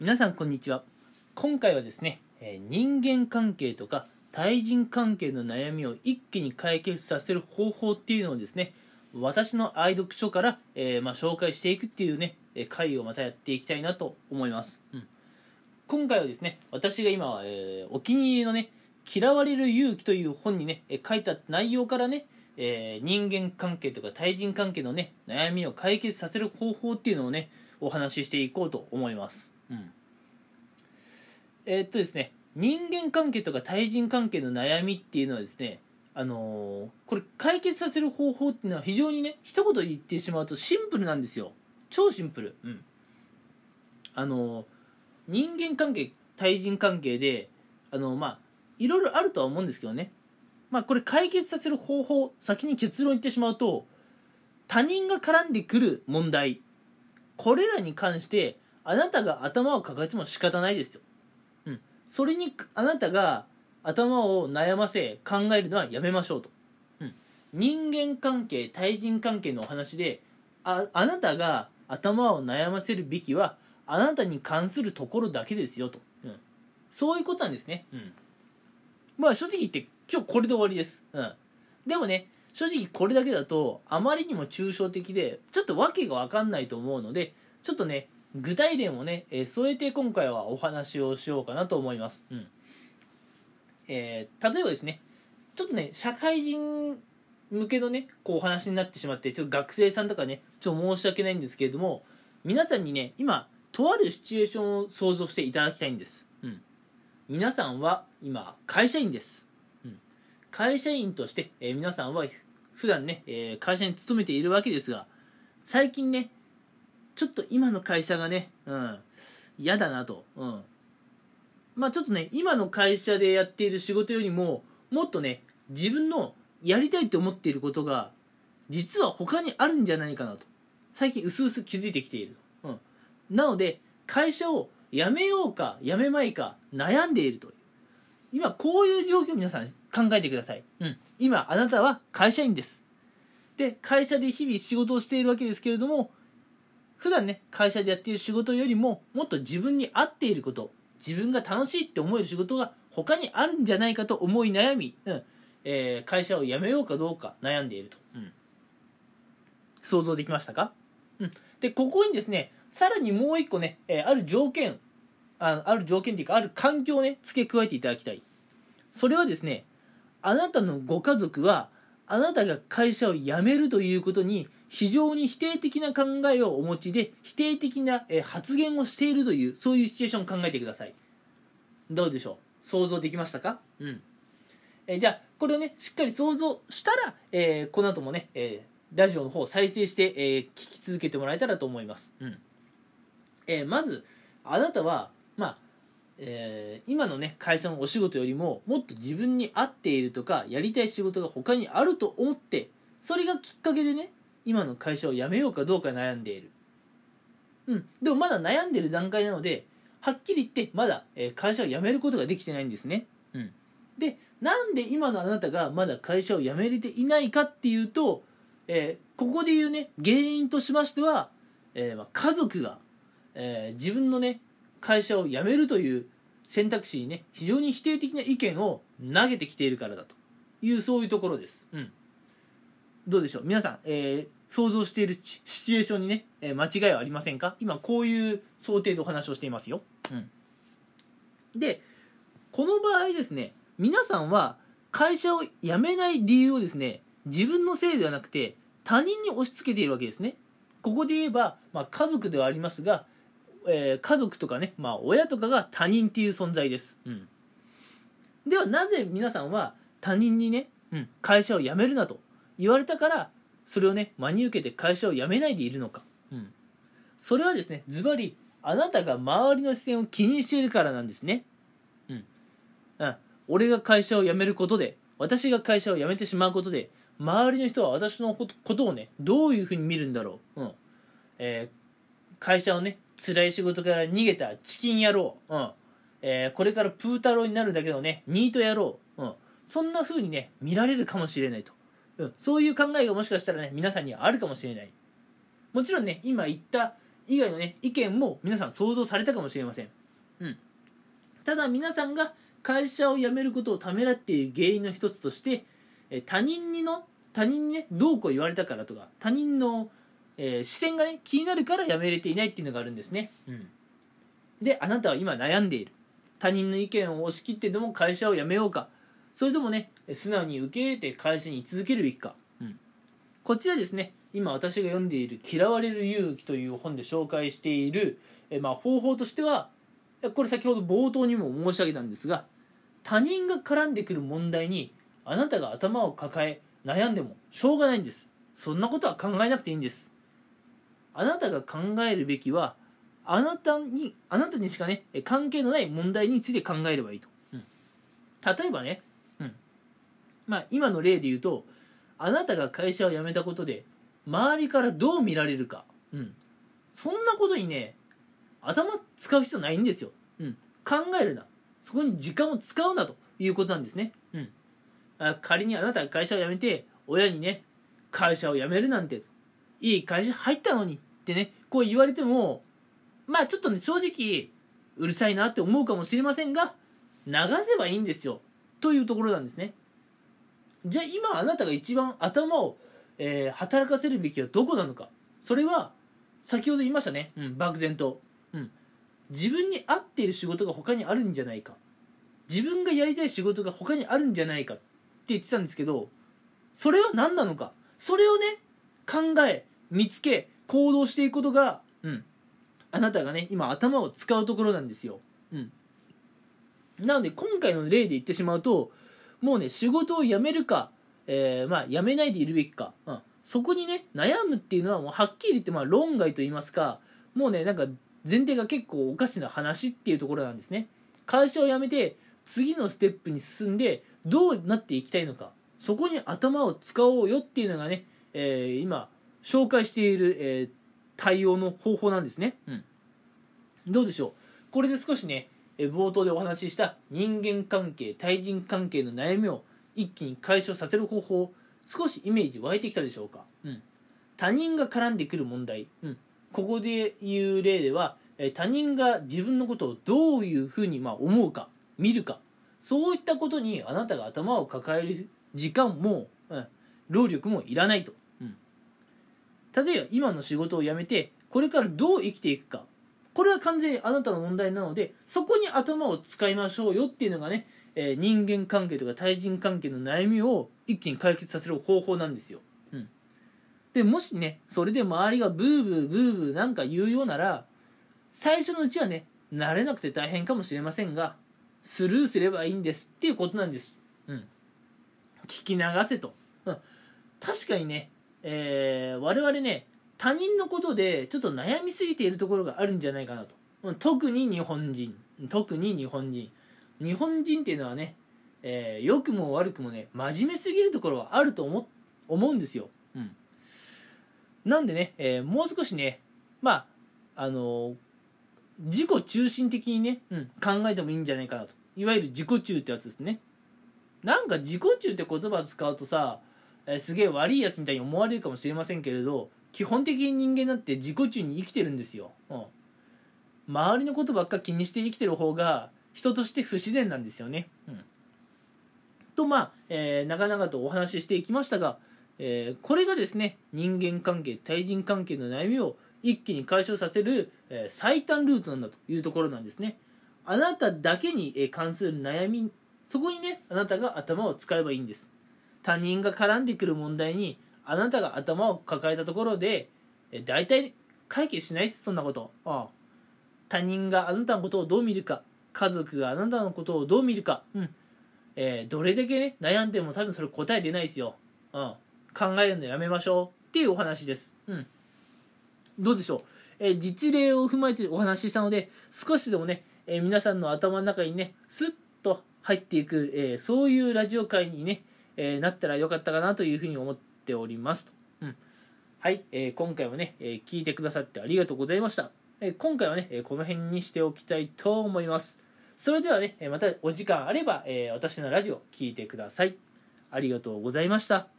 皆さんこんにちは。今回はですね、え人間関係とか対人関係の悩みを一気に解決させる方法っていうのをですね私の愛読書から、えーまあ、紹介していくっていうね回をまたやっていきたいなと思います、うん。今回はですね私が今、えーお気に入りのね「嫌われる勇気」という本にね書いた内容からねえー人間関係とか対人関係のね悩みを解決させる方法っていうのをねお話ししていこうと思います、うん、えーっとですね人間関係とか対人関係の悩みっていうのはですねあのーこれ解決させる方法っていうのは非常にね一言言ってしまうとシンプルなんですよ。超シンプル。うん。あのー人間関係対人関係であのまあいろいろあるとは思うんですけどね。まあこれ解決させる方法先に結論言ってしまうと他人が絡んでくる問題これらに関してあなたが頭を抱えても仕方ないですよ、うん、それにあなたが頭を悩ませ考えるのはやめましょうと、うん、人間関係対人関係のお話でああなたが頭を悩ませるべきはあなたに関するところだけですよと、うん、そういうことなんですね、うん、まあ正直言って今日これで終わりです、うん、でもね正直これだけだとあまりにも抽象的でちょっと訳が分かんないと思うのでちょっとね具体例もね、えー添えて今回はお話をしようかなと思います、うん。えー例えばですねちょっとね社会人向けのねこうお話になってしまってちょっと学生さんとかねちょっと申し訳ないんですけれども皆さんにね今とあるシチュエーションを想像していただきたいんです、うん、皆さんは今会社員です、うん、会社員として、えー皆さんは普段ね、えー会社に勤めているわけですが最近ねちょっと今の会社がねうん嫌だなと、うん、まあちょっとね今の会社でやっている仕事よりももっとね自分のやりたいと思っていることが実は他にあるんじゃないかなと。最近薄々気づいてきていると、うん、なので会社を辞めようか辞めまいか悩んでいると。いう今こういう状況を皆さん考えてください、うん、今あなたは会社員です。で会社で日々仕事をしているわけですけれども普段ね会社でやっている仕事よりももっと自分に合っていること自分が楽しいって思える仕事が他にあるんじゃないかと思い悩み、うん。えー会社を辞めようかどうか悩んでいると、うん。想像できましたか、うん、でここにですねさらにもう一個ね、えーある条件あある条件っていうかある環境をね付け加えていただきたい。それはですねあなたのご家族はあなたが会社を辞めるということに非常に否定的な考えをお持ちで否定的な発言をしているというそういうシチュエーションを考えてください。どうでしょう？想像できましたか？うん。えじゃあこれをねしっかり想像したら、えーこの後もね、えーラジオの方を再生して、えー聞き続けてもらえたらと思います、うん。えまずあなたはまあえ今のね会社のお仕事よりももっと自分に合っているとかやりたい仕事が他にあると思ってそれがきっかけでね今の会社を辞めようかどうか悩んでいる。うん。でもまだ悩んでる段階なのではっきり言ってまだ、会社を辞めることができてないんですね。うん。でなんで今のあなたがまだ会社を辞めれていないかっていうと、えーここで言うね原因としましては、えーま、家族が、えー自分のね会社を辞めるという選択肢にね非常に否定的な意見を投げてきているからだというそういうところです、うん、どうでしょう？皆さん、えー想像しているシチュエーションにね、えー間違いはありませんか？今こういう想定でお話をしていますよ、うん、でこの場合ですね皆さんは会社を辞めない理由をですね自分のせいではなくて他人に押し付けているわけですね。ここで言えば、まあ、家族ではありますが、えー家族とかね、まあ、親とかが他人っていう存在です、うん、ではなぜ皆さんは他人にね、うん、会社を辞めるなと言われたからそれをね真に受けて会社を辞めないでいるのか、うん、それはですねズバリあなたが周りの視線を気にしているからなんですね。うん、うん、俺が会社を辞めることで私が会社を辞めてしまうことで周りの人は私のことをねどういうふうに見るんだろう、うん。えー会社をね辛い仕事から逃げたチキン野郎、うん。えーこれからプー太郎になるだけのねニート野郎、うん、そんな風にね見られるかもしれないと、うん、そういう考えがもしかしたらね皆さんにはあるかもしれない。もちろんね今言った、以外のね意見も皆さん想像されたかもしれません、うん、ただ皆さんが会社を辞めることをためらっている原因の一つとして他人にの他人にねどうこう言われたからとか他人の、えー、視線がね気になるから辞めれていないっていうのがあるんですね、うん、であなたは今悩んでいる。他人の意見を押し切ってでも会社を辞めようか。それともね素直に受け入れて会社に居続けるべきか、うん、こちらですね今私が読んでいる「嫌われる勇気」という本で紹介している、えまあ、方法としてはこれ先ほど冒頭にも申し上げたんですが他人が絡んでくる問題にあなたが頭を抱え悩んでもしょうがないんです。そんなことは考えなくていいんです。あなたが考えるべきはあなたにあなたにしかね関係のない問題について考えればいいと、うん、例えばね、うんまあ、今の例で言うとあなたが会社を辞めたことで周りからどう見られるか、うん、そんなことにね頭使う必要ないんですよ、うん、考えるな。そこに時間を使うなということなんですね、うん、あ仮にあなたが会社を辞めて親にね会社を辞めるなんていい会社入ったのにってねこう言われてもまあちょっとね正直うるさいなって思うかもしれませんが流せばいいんですよ。というところなんですね。じゃあ今あなたが一番頭を、えー、働かせるべきはどこなのか。それは先ほど言いましたね、うん、漠然と、うん、自分に合っている仕事が他にあるんじゃないか。自分がやりたい仕事が他にあるんじゃないかって言ってたんですけどそれは何なのか。それをね考え見つけ行動していくことが、うん、あなたがね今頭を使うところなんですよ、うん、なので今回の例で言ってしまうともうね仕事を辞めるか、えー、まあ辞めないでいるべきか、うん、そこにね悩むっていうのはもうはっきり言ってまあ論外と言いますかもうねなんか前提が結構おかしな話っていうところなんですね。会社を辞めて次のステップに進んでどうなっていきたいのか。そこに頭を使おうよっていうのがね、えー、今紹介している、えー、対応の方法なんですね、うん、どうでしょう。これで少しね冒頭でお話しした人間関係対人関係の悩みを一気に解消させる方法少しイメージ湧いてきたでしょうか、うん、他人が絡んでくる問題、うん、ここで言う例では他人が自分のことをどういうふうにま思うか見るか。そういったことにあなたが頭を抱える時間も、うん、労力もいらないと、うん、例えば今の仕事を辞めてこれからどう生きていくかこれは完全にあなたの問題なのでそこに頭を使いましょうよっていうのがね、えー、人間関係とか対人関係の悩みを一気に解決させる方法なんですよ、うん、でもしねそれで周りがブーブーブーブーなんか言うようなら最初のうちはね慣れなくて大変かもしれませんがスルーすればいいんですっていうことなんです。うん。聞き流せと。うん。確かにね、えー、我々ね、他人のことでちょっと悩みすぎているところがあるんじゃないかなと。特に日本人。特に日本人。日本人っていうのはね、えー、良くも悪くもね、真面目すぎるところはあると思思うんですよ。うん。なんでね、えー、もう少しね、まあ、あのー、自己中心的にね、うん、考えてもいいんじゃないかなといわゆる自己中ってやつですねなんか自己中って言葉使うとさ、えー、すげえ悪いやつみたいに思われるかもしれませんけれど基本的に人間だって自己中に生きてるんですよ、うん、周りのことばっか気にして生きてる方が人として不自然なんですよね、うん、とまあ、えー、長々とお話ししていきましたが、えー、これがですね人間関係対人関係の悩みを一気に解消させる、え最短ルートなんだというところなんですね。あなただけに関する悩みそこにねあなたが頭を使えばいいんです。他人が絡んでくる問題にあなたが頭を抱えたところで大体解決しないですそんなこと。ああ。他人があなたのことをどう見るか家族があなたのことをどう見るか、うん。えー、どれだけね悩んでも多分それ答え出ないですよ、うん、考えるのやめましょうっていうお話です、うん。どうでしょう、えー、実例を踏まえてお話ししたので少しでもね、えー、皆さんの頭の中にねスッと入っていく、えー、そういうラジオ界にね、えなったらよかったかなというふうに思ってておりますと、うん、はい、え今回はね、え聞いてくださってありがとうございました、え今回はねえこの辺にしておきたいと思います。それではねえまたお時間あれば、え私のラジオ聞いてください。ありがとうございました。